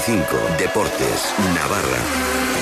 25. Deportes. Navarra.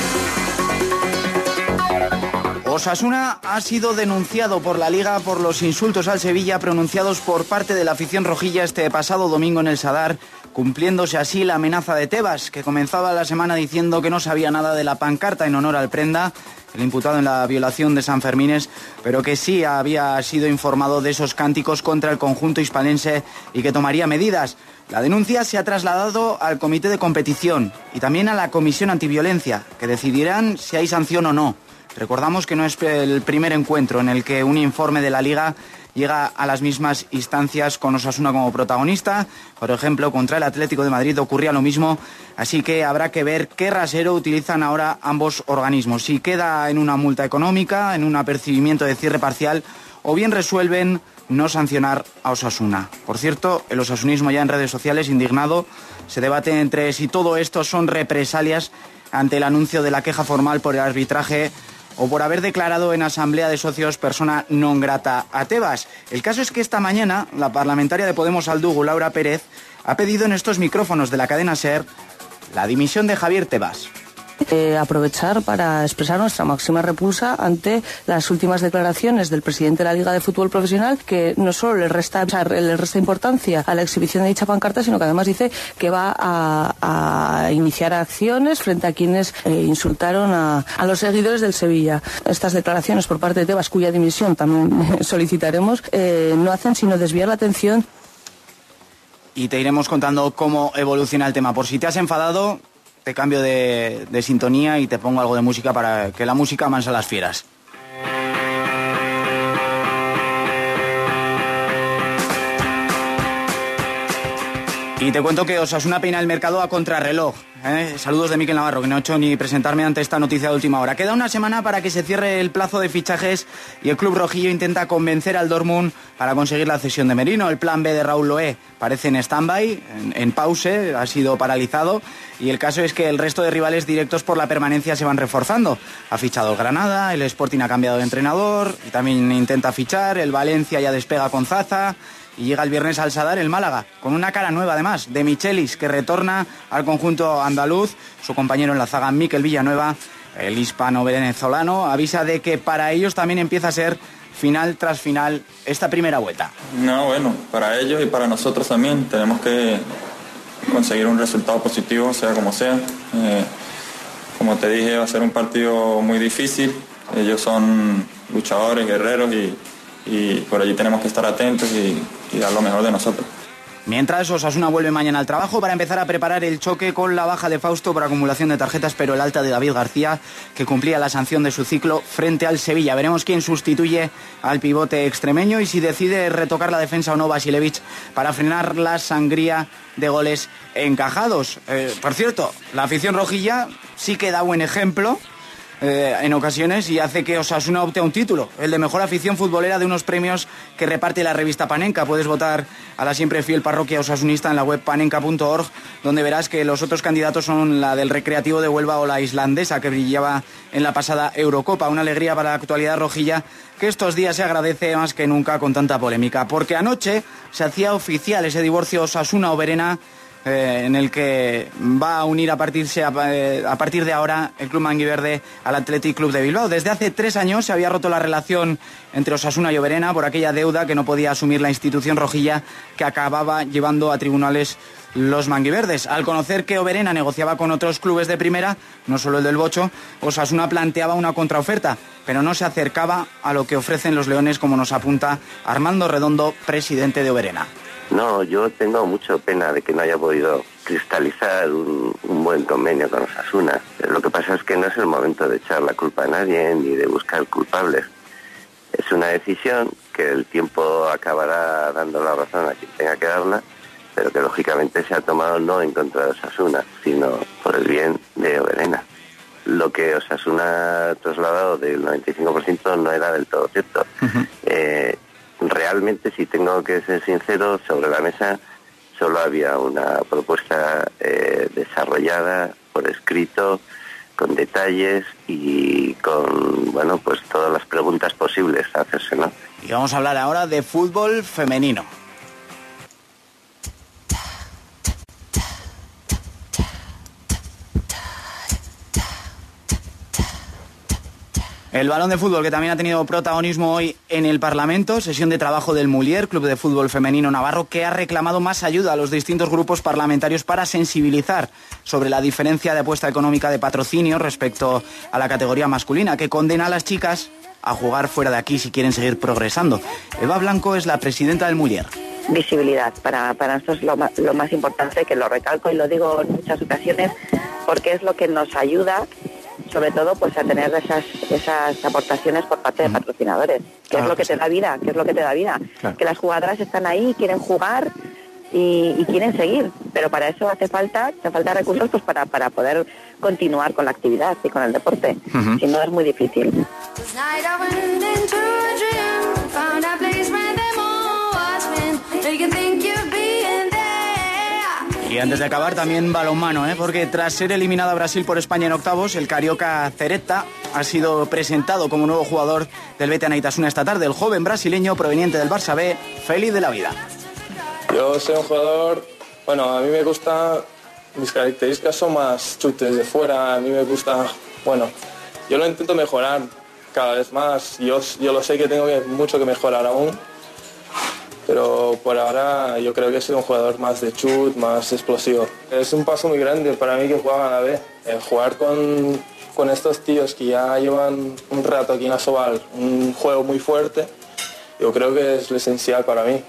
Osasuna ha sido denunciado por la Liga por los insultos al Sevilla pronunciados por parte de la afición rojilla este pasado domingo en el Sadar, cumpliéndose así la amenaza de Tebas, que comenzaba la semana diciendo que no sabía nada de la pancarta en honor al prenda el imputado en la violación de San Fermines, pero que sí había sido informado de esos cánticos contra el conjunto hispalense y que tomaría medidas. La denuncia se ha trasladado al comité de competición y también a la comisión antiviolencia, que decidirán si hay sanción o no. Recordamos que no es el primer encuentro en el que un informe de la Liga llega a las mismas instancias con Osasuna como protagonista. Por ejemplo, contra el Atlético de Madrid ocurría lo mismo, así que habrá que ver qué rasero utilizan ahora ambos organismos. Si queda en una multa económica, en un apercibimiento de cierre parcial, o bien resuelven no sancionar a Osasuna. Por cierto, el osasunismo ya en redes sociales indignado se debate entre si todo esto son represalias ante el anuncio de la queja formal por el arbitraje o por haber declarado en asamblea de socios persona non grata a Tebas. El caso es que esta mañana la parlamentaria de Podemos Aldugo, Laura Pérez, ha pedido en estos micrófonos de la cadena SER la dimisión de Javier Tebas. Eh, aprovechar para expresar nuestra máxima repulsa ante las últimas declaraciones del presidente de la Liga de Fútbol Profesional, que no solo le resta, le resta importancia a la exhibición de dicha pancarta, sino que además dice que va a, iniciar acciones frente a quienes eh, insultaron a, los seguidores del Sevilla. Estas declaraciones por parte de Tebas, cuya dimisión también solicitaremos, eh, no hacen sino desviar la atención y te iremos contando cómo evoluciona el tema. Por si te has enfadado, te cambio de, sintonía y te pongo algo de música para que la música mansa las fieras. Y te cuento que Osasuna peina el mercado a contrarreloj. ¿Eh? Saludos de Miquel Navarro, que no he hecho ni presentarme ante esta noticia de última hora. Queda una semana para que se cierre el plazo de fichajes y el club rojillo intenta convencer al Dortmund para conseguir la cesión de Merino. El plan B de Raúl Loé parece en stand-by, en, en pause, ha sido paralizado. Y el caso es que el resto de rivales directos por la permanencia se van reforzando. Ha fichado Granada, el Sporting ha cambiado de entrenador y también intenta fichar. El Valencia ya despega con Zaza y llega el viernes al Sadar el Málaga, con una cara nueva además, de Michelis, que retorna al conjunto andaluz. Su compañero en la zaga, Miquel Villanueva, el hispano-venezolano, avisa de que para ellos también empieza a ser final tras final esta primera vuelta. No, bueno, para ellos y para nosotros también tenemos que conseguir un resultado positivo, sea como sea. Eh, como te dije, va a ser un partido muy difícil. Ellos son luchadores, guerreros y, y por allí tenemos que estar atentos y, y dar lo mejor de nosotros. Mientras, Osasuna vuelve mañana al trabajo para empezar a preparar el choque con la baja de Fausto por acumulación de tarjetas, pero el alta de David García, que cumplía la sanción de su ciclo frente al Sevilla. Veremos quién sustituye al pivote extremeño y si decide retocar la defensa o no Basilevich para frenar la sangría de goles encajados. Eh, por cierto, la afición rojilla sí que da buen ejemplo eh, en ocasiones y hace que Osasuna opte a un título, el de mejor afición futbolera de unos premios que reparte la revista Panenka. Puedes votar a la siempre fiel parroquia osasunista en la web panenka.org, donde verás que los otros candidatos son la del Recreativo de Huelva o la islandesa que brillaba en la pasada Eurocopa. Una alegría para la actualidad rojilla que estos días se agradece más que nunca con tanta polémica, porque anoche se hacía oficial ese divorcio Osasuna-Oberena eh, en el que va a unir a, eh, a, partir de ahora el Club Manguiverde al Athletic Club de Bilbao. Desde hace tres años se había roto la relación entre Osasuna y Oberena por aquella deuda que no podía asumir la institución rojilla que acababa llevando a tribunales los manguiverdes. Al conocer que Oberena negociaba con otros clubes de primera, no solo el del Bocho, Osasuna planteaba una contraoferta, pero no se acercaba a lo que ofrecen los Leones, como nos apunta Armando Redondo, presidente de Oberena. No, yo tengo mucho pena de que no haya podido cristalizar un, buen convenio con Osasuna. Lo que pasa es que no es el momento de echar la culpa a nadie ni de buscar culpables. Es una decisión que el tiempo acabará dando la razón a quien tenga que darla, pero que lógicamente se ha tomado no en contra de Osasuna, sino por el bien de Oberena. Lo que Osasuna ha trasladado del 95% no era del todo cierto realmente, si tengo que ser sincero, sobre la mesa solo había una propuesta eh, desarrollada por escrito, con detalles y con, bueno, pues todas las preguntas posibles a hacerse, ¿no? Y vamos a hablar ahora de fútbol femenino. El balón de fútbol que también ha tenido protagonismo hoy en el Parlamento, sesión de trabajo del Mulier, Club de Fútbol Femenino Navarro, que ha reclamado más ayuda a los distintos grupos parlamentarios para sensibilizar sobre la diferencia de apuesta económica de patrocinio respecto a la categoría masculina, que condena a las chicas a jugar fuera de aquí si quieren seguir progresando. Eva Blanco es la presidenta del Mulier visibilidad. Para, para es lo lo más importante, que lo recalco y lo digo en muchas ocasiones, porque es lo que nos ayuda sobre todo pues a tener esas, esas aportaciones por parte de patrocinadores, que es lo que, te da vida, que es lo que te da vida. Que las jugadoras están ahí, quieren jugar y, quieren seguir, pero para eso hace falta, hace falta recursos pues para, para poder continuar con la actividad y con el deporte. Si no es muy difícil. Y antes de acabar, también balonmano, ¿eh? porque tras ser eliminado a Brasil por España en octavos, el carioca Cereta ha sido presentado como nuevo jugador del Bete Anaitasuna esta tarde. El joven brasileño proveniente del Barça B, feliz de la vida. Yo soy un jugador, bueno, a mí me gusta, mis características son más chutes de fuera, a mí me gusta, bueno, yo lo intento mejorar cada vez más. Yo, yo lo sé que tengo mucho que mejorar aún pero por ahora yo creo que soy un jugador más de chut, más explosivo. Es un paso muy grande para mí que juega a la B. Eh, jugar con, con, estos tíos que ya llevan un rato aquí en la Sobal, un juego muy fuerte, yo creo que es lo esencial para mí.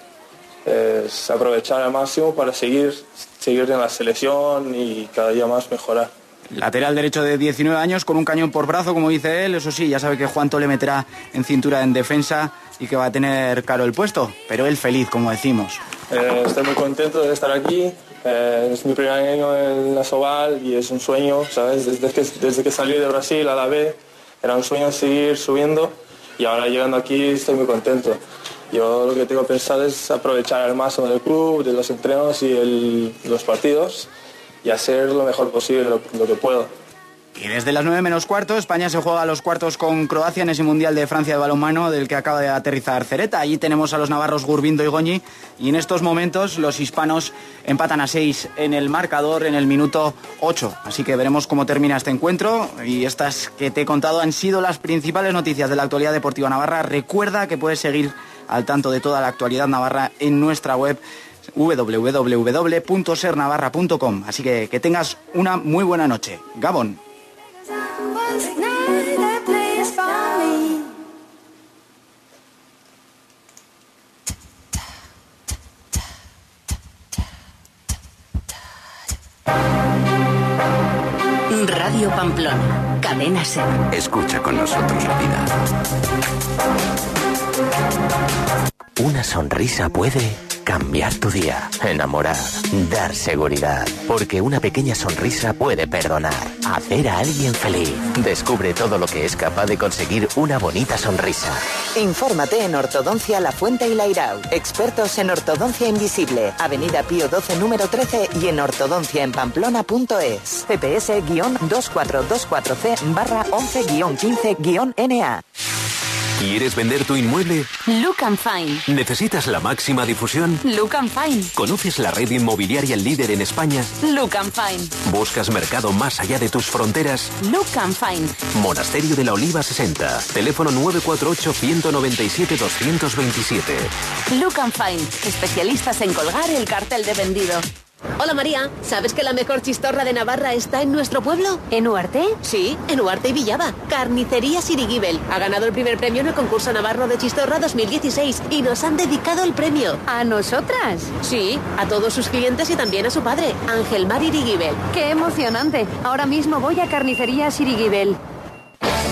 Es aprovechar al máximo para seguir, seguir en la selección y cada día más mejorar. Lateral derecho de 19 años con un cañón por brazo, como dice él. Eso sí, ya sabe que Juanto le meterá en cintura en defensa y que va a tener caro el puesto, pero él feliz, como decimos. Eh, estoy muy contento de estar aquí. Eh, es mi primer año en la Soval y es un sueño, ¿sabes? Desde que, desde que salí de Brasil a la B, era un sueño seguir subiendo y ahora llegando aquí estoy muy contento. Yo lo que tengo pensado es aprovechar el máximo del club, de los entrenos y los partidos y hacer lo mejor posible, lo que puedo. Y desde las 9 menos cuarto, España se juega a los cuartos con Croacia en ese Mundial de Francia de balonmano del que acaba de aterrizar Cereta. Allí tenemos a los navarros Gurbindo y Goñi y en estos momentos los hispanos empatan a 6 en el marcador en el minuto 8. Así que veremos cómo termina este encuentro y estas que te he contado han sido las principales noticias de la actualidad deportiva navarra. Recuerda que puedes seguir al tanto de toda la actualidad navarra en nuestra web www.sernavarra.com. Así que que tengas una muy buena noche. Gabón. Radio Pamplona, cadena ser. Escucha con nosotros la vida. Una sonrisa puede cambiar tu día, enamorar, dar seguridad, porque una pequeña sonrisa puede perdonar, hacer a alguien feliz. Descubre todo lo que es capaz de conseguir una bonita sonrisa. Infórmate en Ortodoncia La Fuente y Lairau. Expertos en ortodoncia invisible. Avenida Pío 12 número 13 y en ortodonciaenpamplona.es. CPS-2424C barra 11-15-NA. ¿Quieres vender tu inmueble? Look and Fine. ¿Necesitas la máxima difusión? Look and Fine. ¿Conoces la red inmobiliaria líder en España? Look and Fine. ¿Buscas mercado más allá de tus fronteras? Look and Fine. Monasterio de la Oliva 60. Teléfono 948-197-227. Look and Fine. Especialistas en colgar el cartel de vendido. Hola María, ¿sabes que la mejor chistorra de Navarra está en nuestro pueblo? ¿En Uarte? Sí, en Uarte y Villaba. Carnicería Sirigibel. Ha ganado el primer premio en el concurso Navarro de Chistorra 2016 y nos han dedicado el premio. ¿A nosotras? Sí, a todos sus clientes y también a su padre, Ángel Mar Irigibel. ¡Qué emocionante! Ahora mismo voy a Carnicería Sirigibel.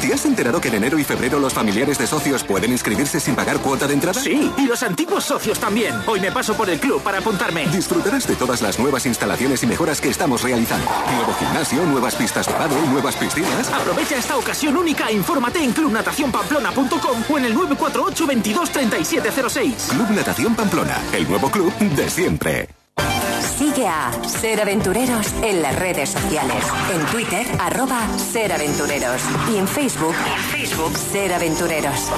¿Te has enterado que en enero y febrero los familiares de socios pueden inscribirse sin pagar cuota de entrada? Sí, y los antiguos socios también. Hoy me paso por el club para apuntarme. Disfrutarás de todas las nuevas instalaciones y mejoras que estamos realizando. Nuevo gimnasio, nuevas pistas de y nuevas piscinas. Aprovecha esta ocasión única e infórmate en clubnatacionpamplona.com o en el 948 22 3706. Club Natación Pamplona, el nuevo club de siempre. Sigue a Ser Aventureros en las redes sociales. En Twitter, arroba Ser Aventureros. Y en Facebook, Facebook, Ser Aventureros.